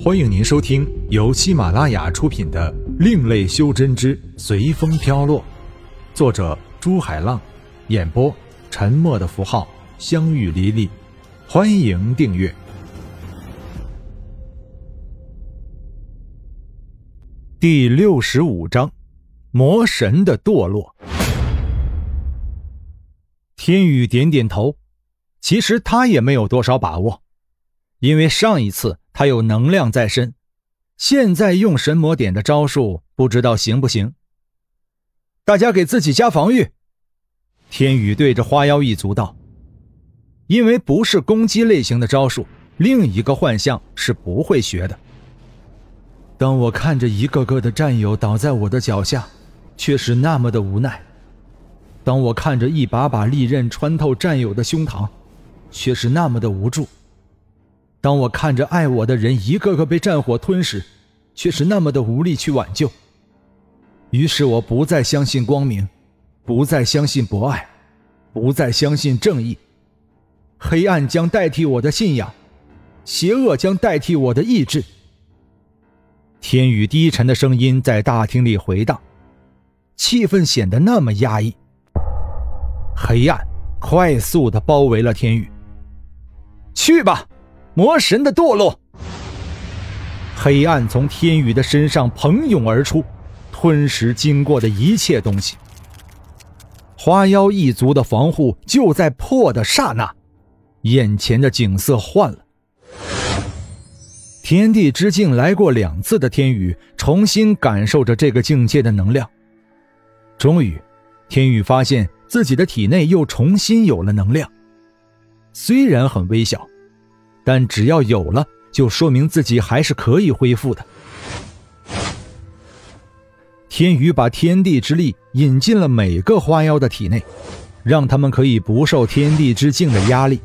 欢迎您收听由喜马拉雅出品的《另类修真之随风飘落》，作者朱海浪，演播沉默的符号、相遇离离。欢迎订阅。第六十五章：魔神的堕落。天宇点点头，其实他也没有多少把握，因为上一次。他有能量在身，现在用神魔点的招数，不知道行不行。大家给自己加防御。天宇对着花妖一族道：“因为不是攻击类型的招数，另一个幻象是不会学的。当我看着一个个的战友倒在我的脚下，却是那么的无奈；当我看着一把把利刃穿透战友的胸膛，却是那么的无助。”当我看着爱我的人一个个被战火吞噬，却是那么的无力去挽救。于是我不再相信光明，不再相信博爱，不再相信正义。黑暗将代替我的信仰，邪恶将代替我的意志。天宇低沉的声音在大厅里回荡，气氛显得那么压抑。黑暗快速的包围了天宇。去吧。魔神的堕落，黑暗从天宇的身上喷涌而出，吞噬经过的一切东西。花妖一族的防护就在破的刹那，眼前的景色换了。天地之境来过两次的天宇，重新感受着这个境界的能量。终于，天宇发现自己的体内又重新有了能量，虽然很微小。但只要有了，就说明自己还是可以恢复的。天宇把天地之力引进了每个花妖的体内，让他们可以不受天地之境的压力。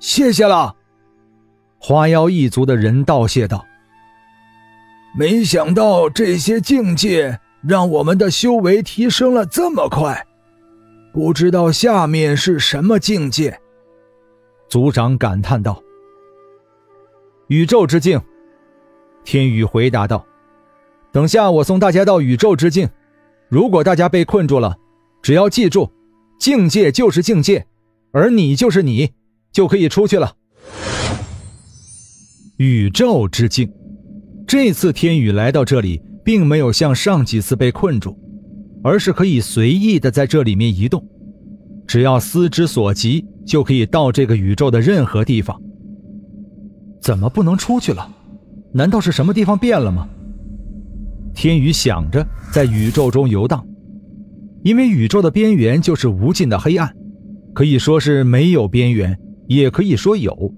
谢谢了，花妖一族的人道谢道：“没想到这些境界让我们的修为提升了这么快，不知道下面是什么境界。”族长感叹道：“宇宙之境。”天宇回答道：“等下我送大家到宇宙之境。如果大家被困住了，只要记住，境界就是境界，而你就是你，就可以出去了。”宇宙之境。这次天宇来到这里，并没有像上几次被困住，而是可以随意的在这里面移动。只要思之所及，就可以到这个宇宙的任何地方。怎么不能出去了？难道是什么地方变了吗？天宇想着，在宇宙中游荡，因为宇宙的边缘就是无尽的黑暗，可以说是没有边缘，也可以说有。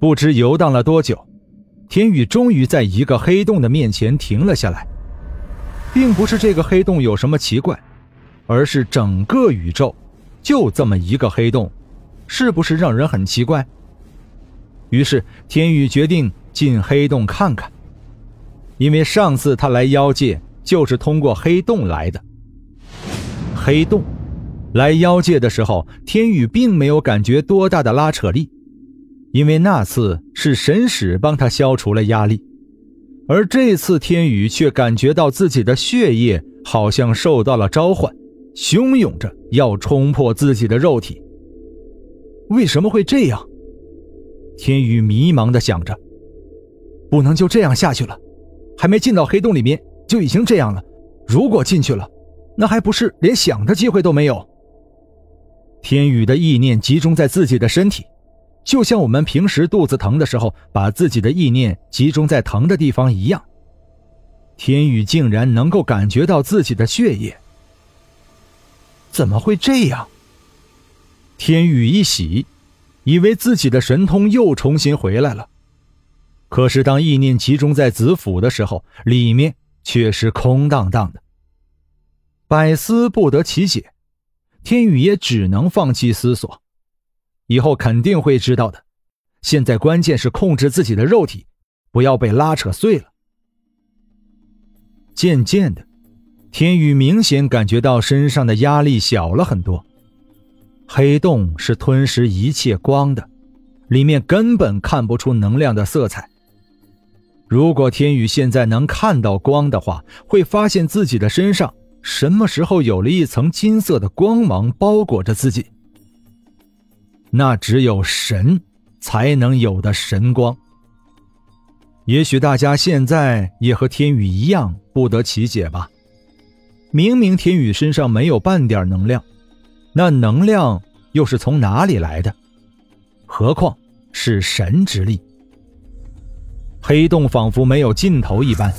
不知游荡了多久，天宇终于在一个黑洞的面前停了下来。并不是这个黑洞有什么奇怪，而是整个宇宙。就这么一个黑洞，是不是让人很奇怪？于是天宇决定进黑洞看看，因为上次他来妖界就是通过黑洞来的。黑洞，来妖界的时候，天宇并没有感觉多大的拉扯力，因为那次是神使帮他消除了压力，而这次天宇却感觉到自己的血液好像受到了召唤。汹涌着要冲破自己的肉体，为什么会这样？天宇迷茫的想着，不能就这样下去了，还没进到黑洞里面就已经这样了，如果进去了，那还不是连想的机会都没有？天宇的意念集中在自己的身体，就像我们平时肚子疼的时候，把自己的意念集中在疼的地方一样。天宇竟然能够感觉到自己的血液。怎么会这样？天宇一喜，以为自己的神通又重新回来了。可是当意念集中在子府的时候，里面却是空荡荡的，百思不得其解。天宇也只能放弃思索，以后肯定会知道的。现在关键是控制自己的肉体，不要被拉扯碎了。渐渐的。天宇明显感觉到身上的压力小了很多。黑洞是吞噬一切光的，里面根本看不出能量的色彩。如果天宇现在能看到光的话，会发现自己的身上什么时候有了一层金色的光芒包裹着自己。那只有神才能有的神光。也许大家现在也和天宇一样不得其解吧？明明天宇身上没有半点能量，那能量又是从哪里来的？何况是神之力。黑洞仿佛没有尽头一般，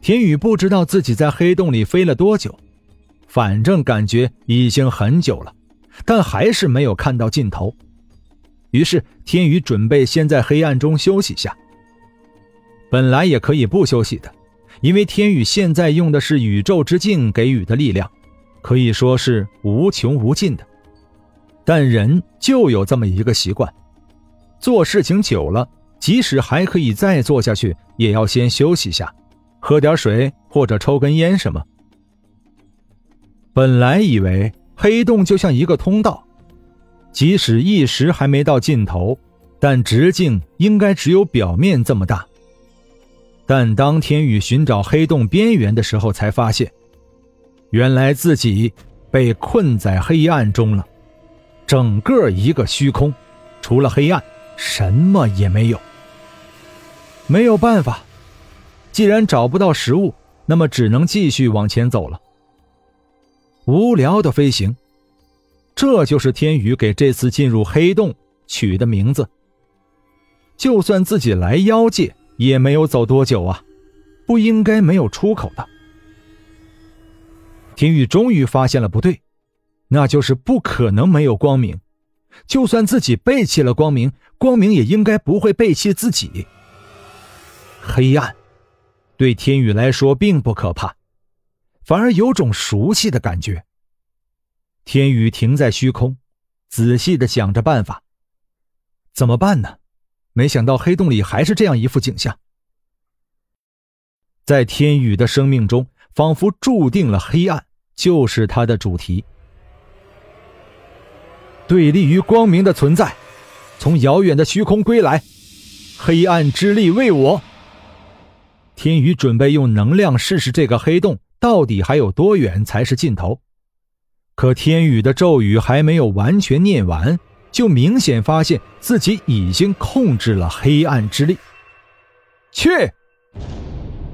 天宇不知道自己在黑洞里飞了多久，反正感觉已经很久了，但还是没有看到尽头。于是天宇准备先在黑暗中休息下。本来也可以不休息的，因为天宇现在用的是宇宙之镜给予的力量，可以说是无穷无尽的。但人就有这么一个习惯，做事情久了，即使还可以再做下去，也要先休息一下，喝点水或者抽根烟什么。本来以为黑洞就像一个通道，即使一时还没到尽头，但直径应该只有表面这么大。但当天宇寻找黑洞边缘的时候，才发现，原来自己被困在黑暗中了，整个一个虚空，除了黑暗，什么也没有。没有办法，既然找不到食物，那么只能继续往前走了。无聊的飞行，这就是天宇给这次进入黑洞取的名字。就算自己来妖界。也没有走多久啊，不应该没有出口的。天宇终于发现了不对，那就是不可能没有光明。就算自己背弃了光明，光明也应该不会背弃自己。黑暗对天宇来说并不可怕，反而有种熟悉的感觉。天宇停在虚空，仔细的想着办法。怎么办呢？没想到黑洞里还是这样一副景象。在天宇的生命中，仿佛注定了黑暗就是他的主题。对立于光明的存在，从遥远的虚空归来，黑暗之力为我。天宇准备用能量试试这个黑洞到底还有多远才是尽头。可天宇的咒语还没有完全念完。就明显发现自己已经控制了黑暗之力。去！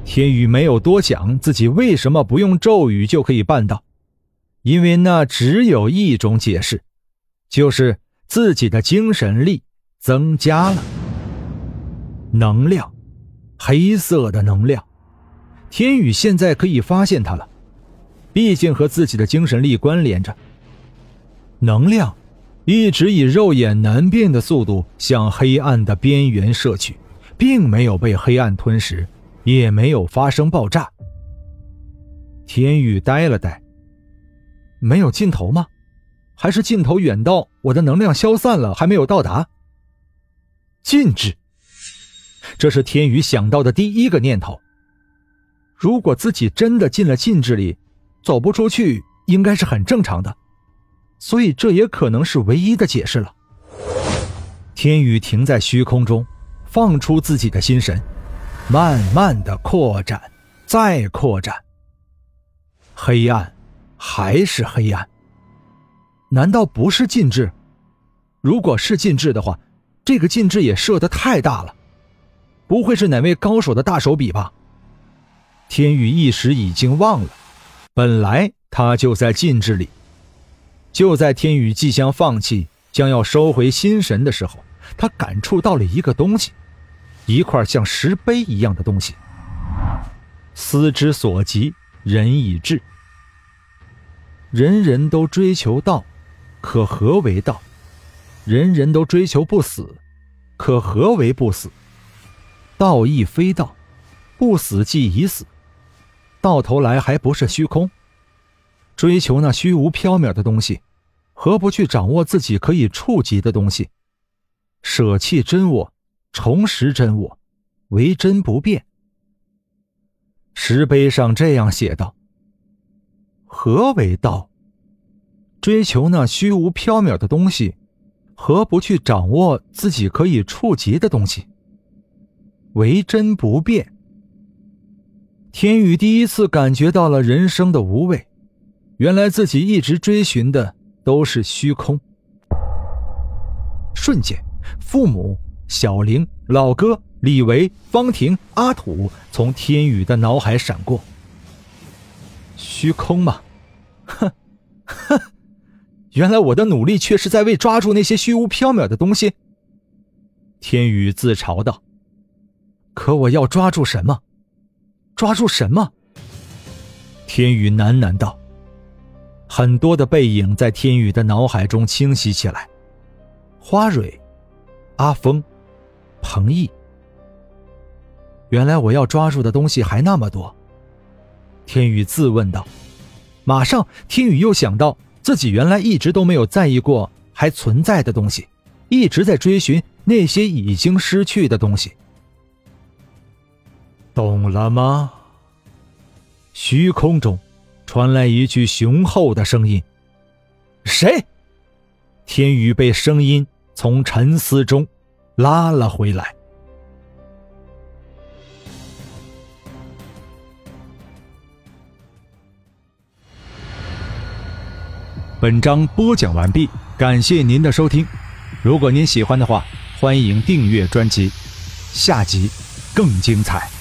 天宇没有多想自己为什么不用咒语就可以办到，因为那只有一种解释，就是自己的精神力增加了。能量，黑色的能量。天宇现在可以发现它了，毕竟和自己的精神力关联着。能量。一直以肉眼难辨的速度向黑暗的边缘射去，并没有被黑暗吞噬，也没有发生爆炸。天宇呆了呆，没有尽头吗？还是尽头远到我的能量消散了，还没有到达？禁制，这是天宇想到的第一个念头。如果自己真的进了禁制里，走不出去，应该是很正常的。所以，这也可能是唯一的解释了。天宇停在虚空中，放出自己的心神，慢慢的扩展，再扩展。黑暗，还是黑暗。难道不是禁制？如果是禁制的话，这个禁制也设得太大了，不会是哪位高手的大手笔吧？天宇一时已经忘了，本来他就在禁制里。就在天宇即将放弃、将要收回心神的时候，他感触到了一个东西，一块像石碑一样的东西。思之所及，人已至。人人都追求道，可何为道？人人都追求不死，可何为不死？道亦非道，不死即已死，到头来还不是虚空？追求那虚无缥缈的东西。何不去掌握自己可以触及的东西？舍弃真我，重拾真我，为真不变。石碑上这样写道：“何为道？追求那虚无缥缈的东西，何不去掌握自己可以触及的东西？为真不变。天宇第一次感觉到了人生的无味，原来自己一直追寻的都是虚空。瞬间，父母、小玲、老哥、李维、方婷、阿土从天宇的脑海闪过。虚空吗？哼，哼，原来我的努力却是在为抓住那些虚无缥缈的东西。天宇自嘲道。可我要抓住什么？抓住什么？天宇喃喃道。很多的背影在天宇的脑海中清晰起来。花蕊，阿峰，彭毅。原来我要抓住的东西还那么多。天宇自问道。马上，天宇又想到自己原来一直都没有在意过还存在的东西，一直在追寻那些已经失去的东西。懂了吗？虚空中传来一句雄厚的声音：“谁？”天宇被声音从沉思中拉了回来。本章播讲完毕，感谢您的收听。如果您喜欢的话，欢迎订阅专辑，下集更精彩。